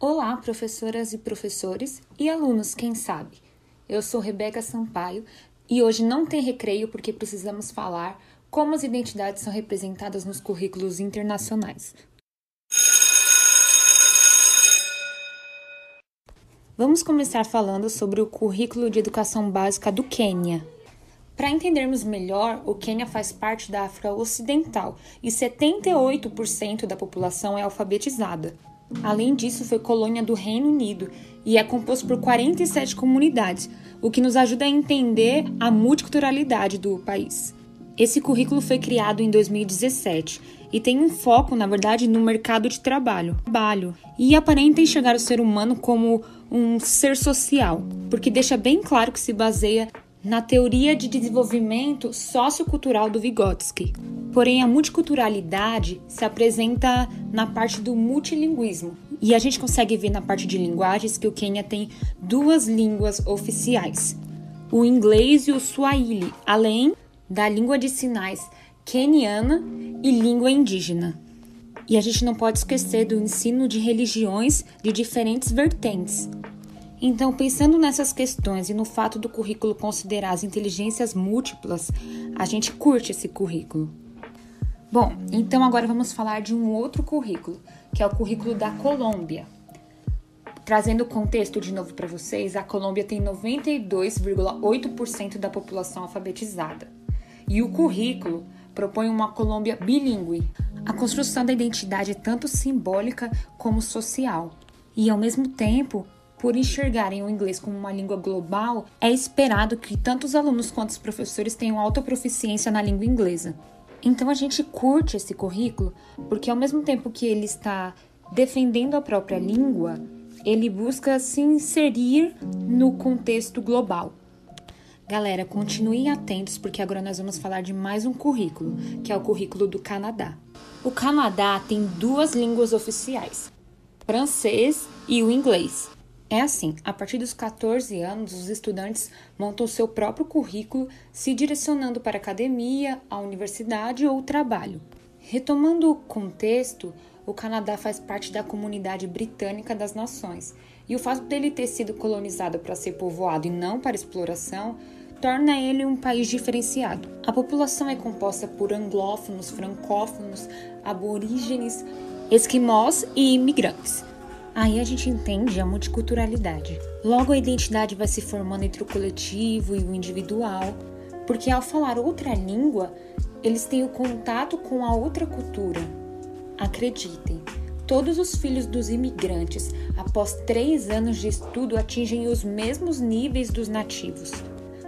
Olá, professoras e professores e alunos, quem sabe? Eu sou Rebeca Sampaio e hoje não tem recreio porque precisamos falar como as identidades são representadas nos currículos internacionais. Vamos começar falando sobre o currículo de educação básica do Quênia. Para entendermos melhor, o Quênia faz parte da África Ocidental e 78% da população é alfabetizada. Além disso, foi colônia do Reino Unido e é composto por 47 comunidades, o que nos ajuda a entender a multiculturalidade do país. Esse currículo foi criado em 2017 e tem um foco, na verdade, no mercado de trabalho, e aparenta enxergar o ser humano como um ser social, porque deixa bem claro que se baseia na teoria de desenvolvimento sociocultural do Vygotsky. Porém, a multiculturalidade se apresenta na parte do multilinguismo. E a gente consegue ver na parte de linguagens que o Quênia tem duas línguas oficiais: o inglês e o swahili, além da língua de sinais queniana e língua indígena. E a gente não pode esquecer do ensino de religiões de diferentes vertentes, então, pensando nessas questões e no fato do currículo considerar as inteligências múltiplas, a gente curte esse currículo. Bom, então agora vamos falar de um outro currículo, que é o currículo da Colômbia. Trazendo o contexto de novo para vocês, a Colômbia tem 92,8% da população alfabetizada. E o currículo propõe uma Colômbia bilíngue. A construção da identidade é tanto simbólica como social. E ao mesmo tempo, por enxergarem o inglês como uma língua global, é esperado que tanto os alunos quanto os professores tenham alta proficiência na língua inglesa. Então a gente curte esse currículo porque, ao mesmo tempo que ele está defendendo a própria língua, ele busca se inserir no contexto global. Galera, continuem atentos porque agora nós vamos falar de mais um currículo, que é o currículo do Canadá. O Canadá tem duas línguas oficiais, francês e o inglês. É assim, a partir dos 14 anos, os estudantes montam seu próprio currículo, se direcionando para a academia, a universidade ou o trabalho. Retomando o contexto, o Canadá faz parte da comunidade britânica das nações, e o fato dele ter sido colonizado para ser povoado e não para exploração torna ele um país diferenciado. A população é composta por anglófonos, francófonos, aborígenes, esquimós e imigrantes. Aí a gente entende a multiculturalidade. Logo, a identidade vai se formando entre o coletivo e o individual, porque ao falar outra língua, eles têm o contato com a outra cultura. Acreditem, todos os filhos dos imigrantes, após três anos de estudo, atingem os mesmos níveis dos nativos.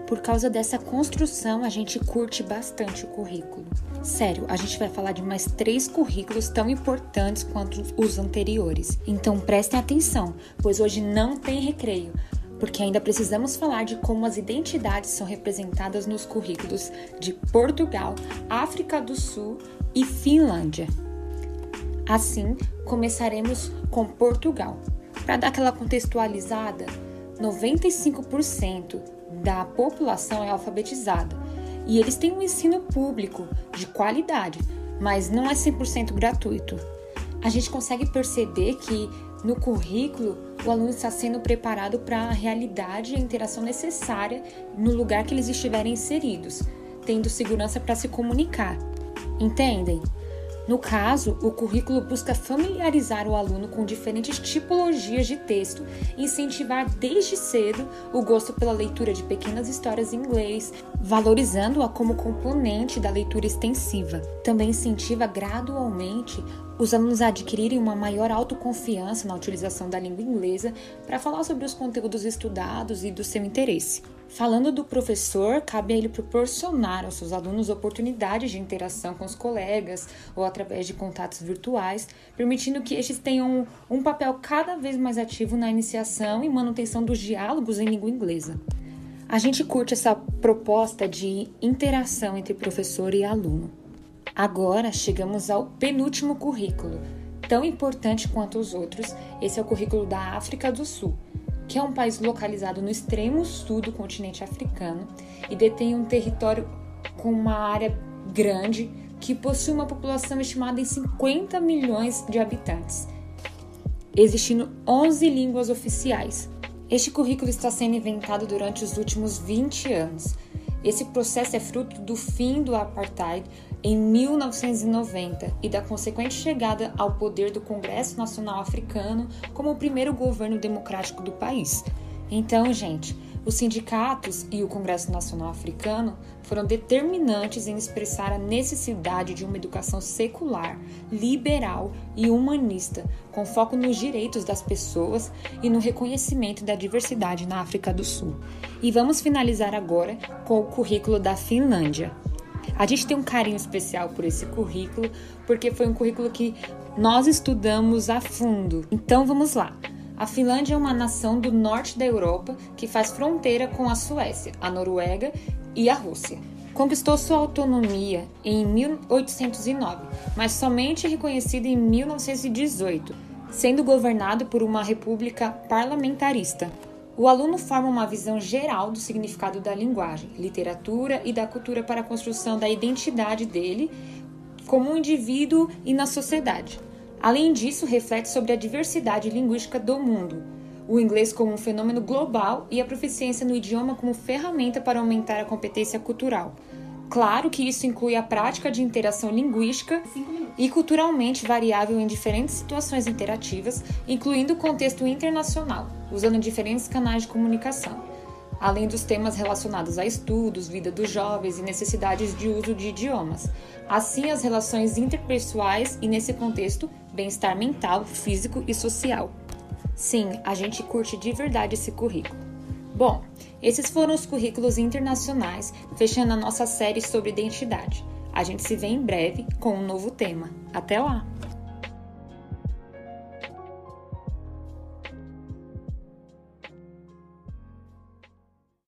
Por causa dessa construção, a gente curte bastante o currículo. Sério, a gente vai falar de mais três currículos tão importantes quanto os anteriores. Então prestem atenção, pois hoje não tem recreio, porque ainda precisamos falar de como as identidades são representadas nos currículos de Portugal, África do Sul e Finlândia. Assim, começaremos com Portugal. Para dar aquela contextualizada, 95% da população é alfabetizada e eles têm um ensino público de qualidade, mas não é 100% gratuito. A gente consegue perceber que no currículo o aluno está sendo preparado para a realidade e a interação necessária no lugar que eles estiverem inseridos, tendo segurança para se comunicar. Entendem? No caso, o currículo busca familiarizar o aluno com diferentes tipologias de texto incentivar desde cedo o gosto pela leitura de pequenas histórias em inglês, valorizando-a como componente da leitura extensiva. Também incentiva gradualmente os alunos adquirirem uma maior autoconfiança na utilização da língua inglesa para falar sobre os conteúdos estudados e do seu interesse. Falando do professor, cabe a ele proporcionar aos seus alunos oportunidades de interação com os colegas ou através de contatos virtuais, permitindo que estes tenham um papel cada vez mais ativo na iniciação e manutenção dos diálogos em língua inglesa. A gente curte essa proposta de interação entre professor e aluno. Agora chegamos ao penúltimo currículo, tão importante quanto os outros. Esse é o currículo da África do Sul que é um país localizado no extremo sul do continente africano e detém um território com uma área grande que possui uma população estimada em 50 milhões de habitantes. existindo 11 línguas oficiais. Este currículo está sendo inventado durante os últimos 20 anos. Esse processo é fruto do fim do apartheid em 1990 e da consequente chegada ao poder do Congresso Nacional Africano como o primeiro governo democrático do país. Então, gente, os sindicatos e o Congresso Nacional Africano foram determinantes em expressar a necessidade de uma educação secular, liberal e humanista, com foco nos direitos das pessoas e no reconhecimento da diversidade na África do Sul. E vamos finalizar agora com o currículo da Finlândia. A gente tem um carinho especial por esse currículo, porque foi um currículo que nós estudamos a fundo. Então vamos lá. A Finlândia é uma nação do norte da Europa que faz fronteira com a Suécia, a Noruega e a Rússia. Conquistou sua autonomia em 1809, mas somente reconhecida em 1918, sendo governado por uma república parlamentarista. O aluno forma uma visão geral do significado da linguagem, literatura e da cultura para a construção da identidade dele como um indivíduo e na sociedade. Além disso, reflete sobre a diversidade linguística do mundo, o inglês como um fenômeno global e a proficiência no idioma como ferramenta para aumentar a competência cultural. Claro que isso inclui a prática de interação linguística e culturalmente variável em diferentes situações interativas, incluindo o contexto internacional, usando diferentes canais de comunicação, além dos temas relacionados a estudos, vida dos jovens e necessidades de uso de idiomas. Assim, as relações interpessoais e, nesse contexto, bem-estar mental, físico e social. Sim, a gente curte de verdade esse currículo. Bom, esses foram os currículos internacionais, fechando a nossa série sobre identidade. A gente se vê em breve com um novo tema. Até lá!